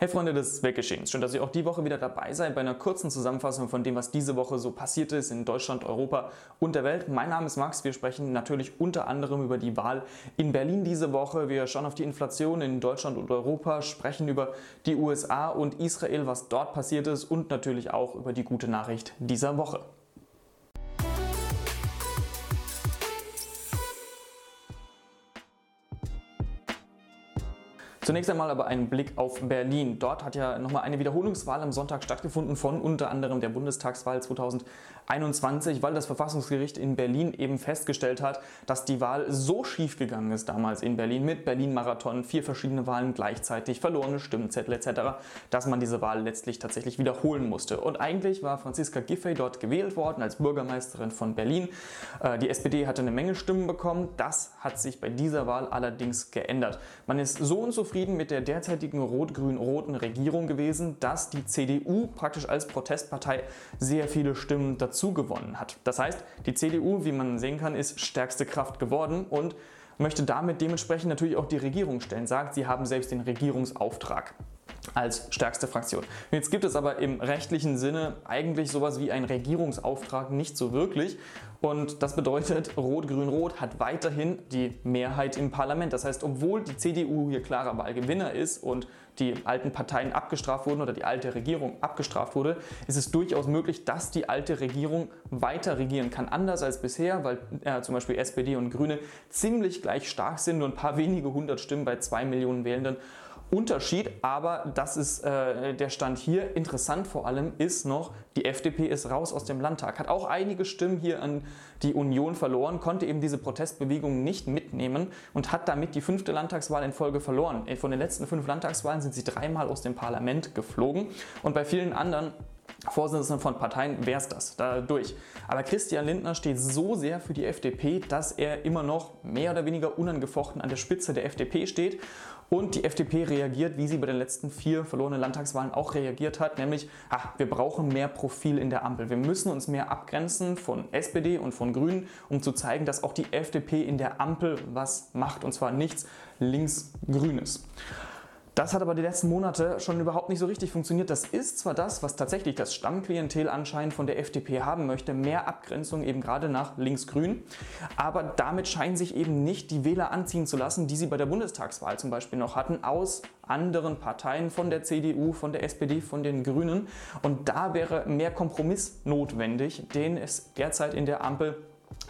Hey Freunde des Weltgeschehens, schön, dass ihr auch die Woche wieder dabei seid bei einer kurzen Zusammenfassung von dem, was diese Woche so passiert ist in Deutschland, Europa und der Welt. Mein Name ist Max, wir sprechen natürlich unter anderem über die Wahl in Berlin diese Woche. Wir schauen auf die Inflation in Deutschland und Europa, sprechen über die USA und Israel, was dort passiert ist und natürlich auch über die gute Nachricht dieser Woche. Zunächst einmal aber ein Blick auf Berlin. Dort hat ja nochmal eine Wiederholungswahl am Sonntag stattgefunden von unter anderem der Bundestagswahl 2021, weil das Verfassungsgericht in Berlin eben festgestellt hat, dass die Wahl so schief gegangen ist damals in Berlin mit Berlin-Marathon, vier verschiedene Wahlen gleichzeitig, verlorene Stimmzettel etc., dass man diese Wahl letztlich tatsächlich wiederholen musste. Und eigentlich war Franziska Giffey dort gewählt worden als Bürgermeisterin von Berlin. Äh, die SPD hatte eine Menge Stimmen bekommen. Das hat sich bei dieser Wahl allerdings geändert. Man ist so unzufrieden, unzufrieden mit der derzeitigen rot-grün-roten Regierung gewesen, dass die CDU praktisch als Protestpartei sehr viele Stimmen dazu gewonnen hat. Das heißt, die CDU, wie man sehen kann, ist stärkste Kraft geworden und möchte damit dementsprechend natürlich auch die Regierung stellen, sagt, sie haben selbst den Regierungsauftrag als stärkste Fraktion. Jetzt gibt es aber im rechtlichen Sinne eigentlich sowas wie einen Regierungsauftrag nicht so wirklich. Und das bedeutet, Rot-Grün-Rot hat weiterhin die Mehrheit im Parlament. Das heißt, obwohl die CDU hier klarer Wahlgewinner ist und die alten Parteien abgestraft wurden oder die alte Regierung abgestraft wurde, ist es durchaus möglich, dass die alte Regierung weiter regieren kann. Anders als bisher, weil äh, zum Beispiel SPD und Grüne ziemlich gleich stark sind, nur ein paar wenige hundert Stimmen bei zwei Millionen Wählenden Unterschied, aber das ist äh, der Stand hier. Interessant vor allem ist noch, die FDP ist raus aus dem Landtag, hat auch einige Stimmen hier an die Union verloren, konnte eben diese Protestbewegung nicht mitnehmen und hat damit die fünfte Landtagswahl in Folge verloren. Äh, von den letzten fünf Landtagswahlen sind sie dreimal aus dem Parlament geflogen und bei vielen anderen Vorsitzenden von Parteien wäre es das, dadurch. Aber Christian Lindner steht so sehr für die FDP, dass er immer noch mehr oder weniger unangefochten an der Spitze der FDP steht. Und die FDP reagiert, wie sie bei den letzten vier verlorenen Landtagswahlen auch reagiert hat, nämlich, ach, wir brauchen mehr Profil in der Ampel. Wir müssen uns mehr abgrenzen von SPD und von Grünen, um zu zeigen, dass auch die FDP in der Ampel was macht, und zwar nichts links-grünes. Das hat aber die letzten Monate schon überhaupt nicht so richtig funktioniert. Das ist zwar das, was tatsächlich das Stammklientel anscheinend von der FDP haben möchte, mehr Abgrenzung eben gerade nach links-grün, aber damit scheinen sich eben nicht die Wähler anziehen zu lassen, die sie bei der Bundestagswahl zum Beispiel noch hatten, aus anderen Parteien von der CDU, von der SPD, von den Grünen. Und da wäre mehr Kompromiss notwendig, den es derzeit in der Ampel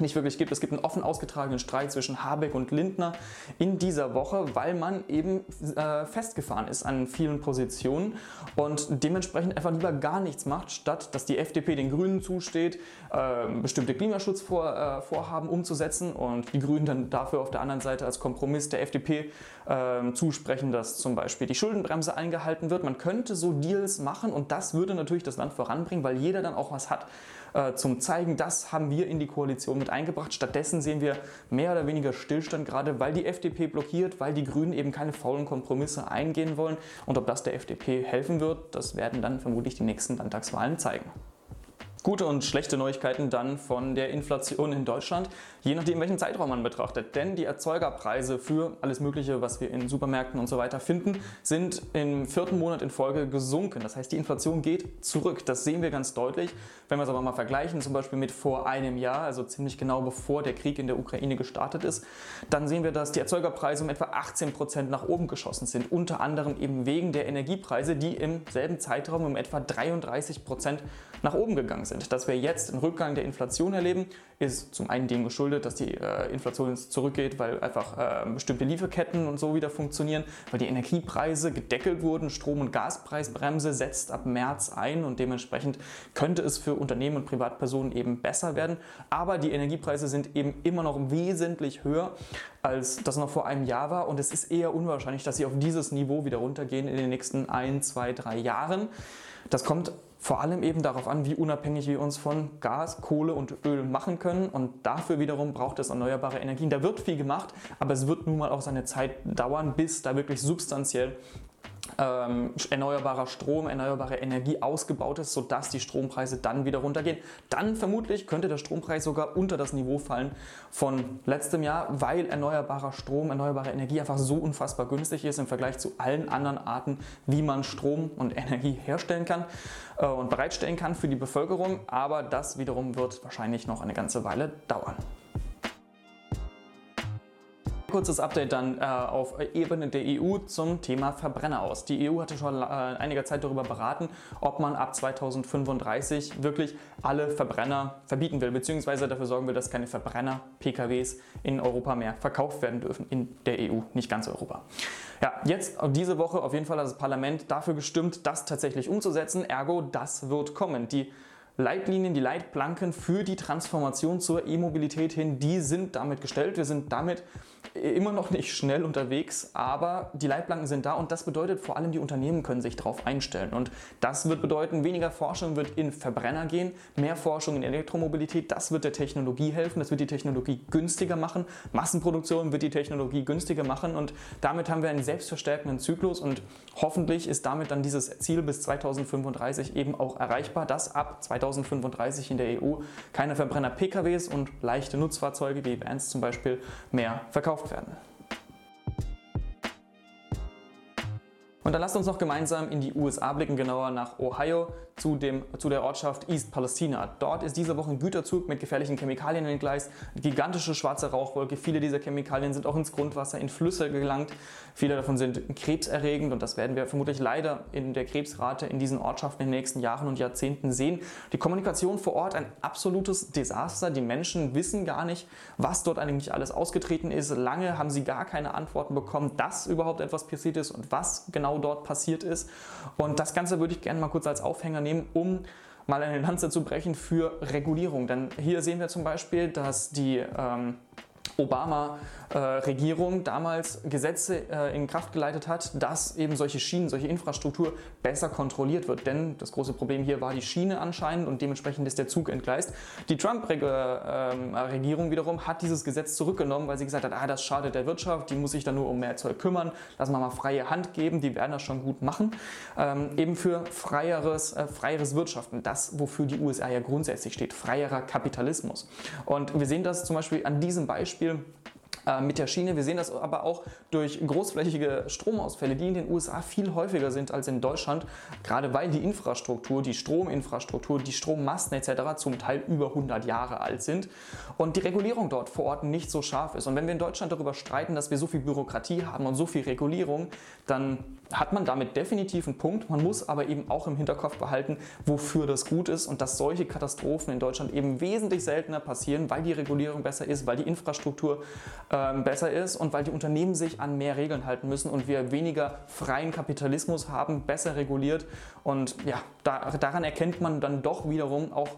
nicht wirklich gibt. Es gibt einen offen ausgetragenen Streit zwischen Habeck und Lindner in dieser Woche, weil man eben äh, festgefahren ist an vielen Positionen und dementsprechend einfach lieber gar nichts macht, statt dass die FDP den Grünen zusteht, äh, bestimmte Klimaschutzvorhaben umzusetzen und die Grünen dann dafür auf der anderen Seite als Kompromiss der FDP ähm, zusprechen, dass zum Beispiel die Schuldenbremse eingehalten wird. Man könnte so Deals machen und das würde natürlich das Land voranbringen, weil jeder dann auch was hat äh, zum Zeigen, das haben wir in die Koalition mit eingebracht. Stattdessen sehen wir mehr oder weniger Stillstand, gerade weil die FDP blockiert, weil die Grünen eben keine faulen Kompromisse eingehen wollen. Und ob das der FDP helfen wird, das werden dann vermutlich die nächsten Landtagswahlen zeigen. Gute und schlechte Neuigkeiten dann von der Inflation in Deutschland, je nachdem, welchen Zeitraum man betrachtet. Denn die Erzeugerpreise für alles Mögliche, was wir in Supermärkten und so weiter finden, sind im vierten Monat in Folge gesunken. Das heißt, die Inflation geht zurück. Das sehen wir ganz deutlich. Wenn wir es aber mal vergleichen, zum Beispiel mit vor einem Jahr, also ziemlich genau bevor der Krieg in der Ukraine gestartet ist, dann sehen wir, dass die Erzeugerpreise um etwa 18 Prozent nach oben geschossen sind. Unter anderem eben wegen der Energiepreise, die im selben Zeitraum um etwa 33 Prozent nach oben gegangen sind. Dass wir jetzt einen Rückgang der Inflation erleben, ist zum einen dem geschuldet, dass die äh, Inflation zurückgeht, weil einfach äh, bestimmte Lieferketten und so wieder funktionieren, weil die Energiepreise gedeckelt wurden. Strom- und Gaspreisbremse setzt ab März ein und dementsprechend könnte es für Unternehmen und Privatpersonen eben besser werden. Aber die Energiepreise sind eben immer noch wesentlich höher, als das noch vor einem Jahr war und es ist eher unwahrscheinlich, dass sie auf dieses Niveau wieder runtergehen in den nächsten ein, zwei, drei Jahren. Das kommt vor allem eben darauf an, wie unabhängig wir uns von Gas, Kohle und Öl machen können. Und dafür wiederum braucht es erneuerbare Energien. Da wird viel gemacht, aber es wird nun mal auch seine Zeit dauern, bis da wirklich substanziell ähm, erneuerbarer Strom, erneuerbare Energie ausgebaut ist, sodass die Strompreise dann wieder runtergehen. Dann vermutlich könnte der Strompreis sogar unter das Niveau fallen von letztem Jahr, weil erneuerbarer Strom, erneuerbare Energie einfach so unfassbar günstig ist im Vergleich zu allen anderen Arten, wie man Strom und Energie herstellen kann äh, und bereitstellen kann für die Bevölkerung. Aber das wiederum wird wahrscheinlich noch eine ganze Weile dauern. Kurzes Update dann äh, auf Ebene der EU zum Thema Verbrenner aus. Die EU hatte schon äh, einiger Zeit darüber beraten, ob man ab 2035 wirklich alle Verbrenner verbieten will, beziehungsweise dafür sorgen will, dass keine Verbrenner-PKWs in Europa mehr verkauft werden dürfen, in der EU, nicht ganz Europa. Ja, jetzt diese Woche auf jeden Fall hat das Parlament dafür gestimmt, das tatsächlich umzusetzen, ergo das wird kommen. Die Leitlinien, die Leitplanken für die Transformation zur E-Mobilität hin, die sind damit gestellt. Wir sind damit immer noch nicht schnell unterwegs, aber die Leitplanken sind da und das bedeutet vor allem, die Unternehmen können sich darauf einstellen. Und das wird bedeuten, weniger Forschung wird in Verbrenner gehen, mehr Forschung in Elektromobilität. Das wird der Technologie helfen, das wird die Technologie günstiger machen. Massenproduktion wird die Technologie günstiger machen und damit haben wir einen selbstverstärkenden Zyklus und hoffentlich ist damit dann dieses Ziel bis 2035 eben auch erreichbar, dass ab 2035 in der EU keine Verbrenner-PKWs und leichte Nutzfahrzeuge wie Vans zum Beispiel mehr verkauft werden. Und dann lasst uns noch gemeinsam in die USA blicken, genauer nach Ohio zu, dem, zu der Ortschaft East Palestina. Dort ist diese Woche ein Güterzug mit gefährlichen Chemikalien entgleist, gigantische schwarze Rauchwolke. Viele dieser Chemikalien sind auch ins Grundwasser, in Flüsse gelangt. Viele davon sind krebserregend und das werden wir vermutlich leider in der Krebsrate in diesen Ortschaften in den nächsten Jahren und Jahrzehnten sehen. Die Kommunikation vor Ort ein absolutes Desaster. Die Menschen wissen gar nicht, was dort eigentlich alles ausgetreten ist. Lange haben sie gar keine Antworten bekommen, dass überhaupt etwas passiert ist und was genau dort passiert ist. Und das Ganze würde ich gerne mal kurz als Aufhänger nehmen, um mal eine Lanze zu brechen für Regulierung. Denn hier sehen wir zum Beispiel, dass die ähm, Obama-Regierung damals Gesetze äh, in Kraft geleitet hat, dass eben solche Schienen, solche Infrastruktur besser kontrolliert wird. Denn das große Problem hier war die Schiene anscheinend und dementsprechend ist der Zug entgleist. Die Trump-Regierung ähm, wiederum hat dieses Gesetz zurückgenommen, weil sie gesagt hat, ah, das schadet der Wirtschaft, die muss sich dann nur um mehr Zeug kümmern, lass mal mal freie Hand geben, die werden das schon gut machen. Ähm, eben für freieres, äh, freieres Wirtschaften, das, wofür die USA ja grundsätzlich steht, freierer Kapitalismus. Und wir sehen das zum Beispiel an diesem Beispiel Beispiel äh, mit der Schiene. Wir sehen das aber auch durch großflächige Stromausfälle, die in den USA viel häufiger sind als in Deutschland, gerade weil die Infrastruktur, die Strominfrastruktur, die Strommasten etc. zum Teil über 100 Jahre alt sind und die Regulierung dort vor Ort nicht so scharf ist. Und wenn wir in Deutschland darüber streiten, dass wir so viel Bürokratie haben und so viel Regulierung, dann hat man damit definitiv einen Punkt. Man muss aber eben auch im Hinterkopf behalten, wofür das gut ist und dass solche Katastrophen in Deutschland eben wesentlich seltener passieren, weil die Regulierung besser ist, weil die Infrastruktur äh, besser ist und weil die Unternehmen sich an mehr Regeln halten müssen und wir weniger freien Kapitalismus haben, besser reguliert. Und ja, da, daran erkennt man dann doch wiederum auch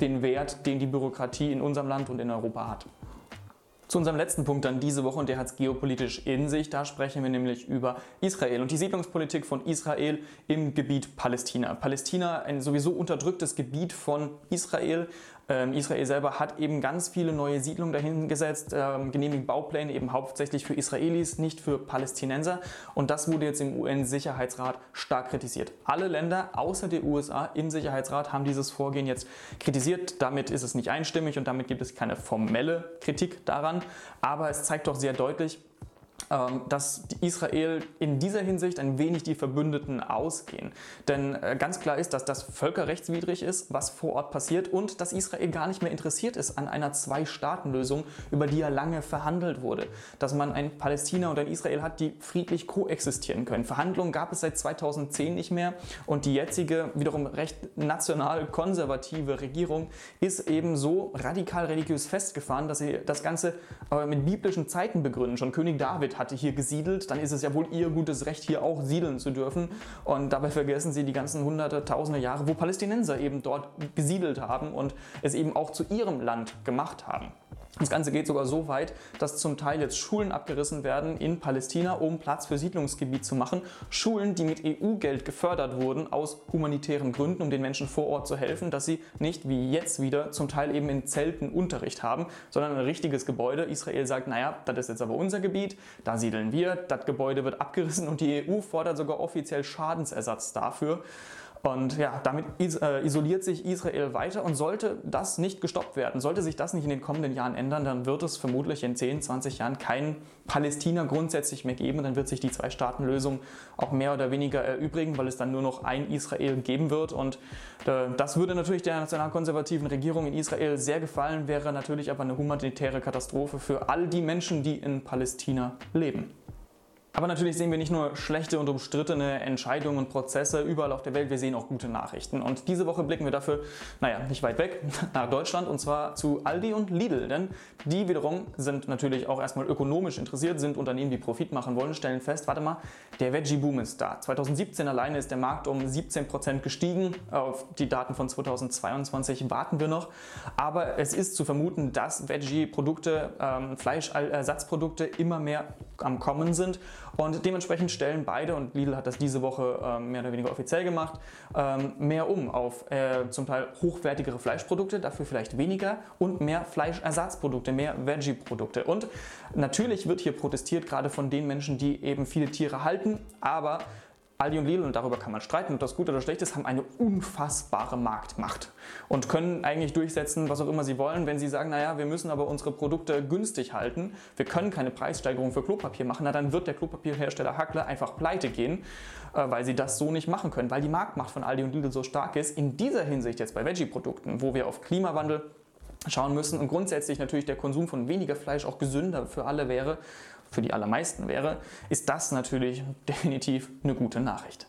den Wert, den die Bürokratie in unserem Land und in Europa hat. Zu unserem letzten Punkt dann diese Woche und der hat es geopolitisch in sich. Da sprechen wir nämlich über Israel und die Siedlungspolitik von Israel im Gebiet Palästina. Palästina, ein sowieso unterdrücktes Gebiet von Israel, ähm, Israel selber hat eben ganz viele neue Siedlungen dahingesetzt, ähm, genehmigt Baupläne eben hauptsächlich für Israelis, nicht für Palästinenser. Und das wurde jetzt im UN-Sicherheitsrat stark kritisiert. Alle Länder außer der USA im Sicherheitsrat haben dieses Vorgehen jetzt kritisiert. Damit ist es nicht einstimmig und damit gibt es keine formelle Kritik daran. Aber es zeigt doch sehr deutlich, ähm, dass Israel in dieser Hinsicht ein wenig die Verbündeten ausgehen. Denn äh, ganz klar ist, dass das völkerrechtswidrig ist, was vor Ort passiert und dass Israel gar nicht mehr interessiert ist an einer Zwei-Staaten-Lösung, über die ja lange verhandelt wurde. Dass man ein Palästina und ein Israel hat, die friedlich koexistieren können. Verhandlungen gab es seit 2010 nicht mehr und die jetzige, wiederum recht national-konservative Regierung ist eben so radikal religiös festgefahren, dass sie das Ganze äh, mit biblischen Zeiten begründen. Schon König David hatte hier gesiedelt, dann ist es ja wohl ihr gutes Recht, hier auch siedeln zu dürfen. Und dabei vergessen sie die ganzen hunderte, tausende Jahre, wo Palästinenser eben dort gesiedelt haben und es eben auch zu ihrem Land gemacht haben. Das Ganze geht sogar so weit, dass zum Teil jetzt Schulen abgerissen werden in Palästina, um Platz für Siedlungsgebiet zu machen. Schulen, die mit EU-Geld gefördert wurden, aus humanitären Gründen, um den Menschen vor Ort zu helfen, dass sie nicht wie jetzt wieder zum Teil eben in Zelten Unterricht haben, sondern ein richtiges Gebäude. Israel sagt, naja, das ist jetzt aber unser Gebiet, da siedeln wir, das Gebäude wird abgerissen und die EU fordert sogar offiziell Schadensersatz dafür. Und ja, damit äh, isoliert sich Israel weiter und sollte das nicht gestoppt werden, sollte sich das nicht in den kommenden Jahren ändern, dann wird es vermutlich in 10, 20 Jahren kein Palästina grundsätzlich mehr geben. Dann wird sich die Zwei-Staaten-Lösung auch mehr oder weniger erübrigen, weil es dann nur noch ein Israel geben wird. Und äh, das würde natürlich der nationalkonservativen Regierung in Israel sehr gefallen, wäre natürlich aber eine humanitäre Katastrophe für all die Menschen, die in Palästina leben. Aber natürlich sehen wir nicht nur schlechte und umstrittene Entscheidungen und Prozesse überall auf der Welt, wir sehen auch gute Nachrichten. Und diese Woche blicken wir dafür, naja, nicht weit weg, nach Deutschland und zwar zu Aldi und Lidl. Denn die wiederum sind natürlich auch erstmal ökonomisch interessiert, sind Unternehmen, die Profit machen wollen, stellen fest, warte mal, der Veggie-Boom ist da. 2017 alleine ist der Markt um 17% gestiegen. Auf die Daten von 2022 warten wir noch. Aber es ist zu vermuten, dass Veggie-Produkte, ähm, Fleischersatzprodukte immer mehr am Kommen sind und dementsprechend stellen beide, und Lidl hat das diese Woche ähm, mehr oder weniger offiziell gemacht, ähm, mehr um auf äh, zum Teil hochwertigere Fleischprodukte, dafür vielleicht weniger und mehr Fleischersatzprodukte, mehr Veggie-Produkte. Und natürlich wird hier protestiert, gerade von den Menschen, die eben viele Tiere halten, aber Aldi und Lidl, und darüber kann man streiten, ob das gut oder schlecht ist, haben eine unfassbare Marktmacht und können eigentlich durchsetzen, was auch immer sie wollen, wenn sie sagen, naja, wir müssen aber unsere Produkte günstig halten, wir können keine Preissteigerung für Klopapier machen, na dann wird der Klopapierhersteller Hackler einfach pleite gehen, äh, weil sie das so nicht machen können, weil die Marktmacht von Aldi und Lidl so stark ist. In dieser Hinsicht jetzt bei Veggie-Produkten, wo wir auf Klimawandel schauen müssen und grundsätzlich natürlich der Konsum von weniger Fleisch auch gesünder für alle wäre, für die allermeisten wäre, ist das natürlich definitiv eine gute Nachricht.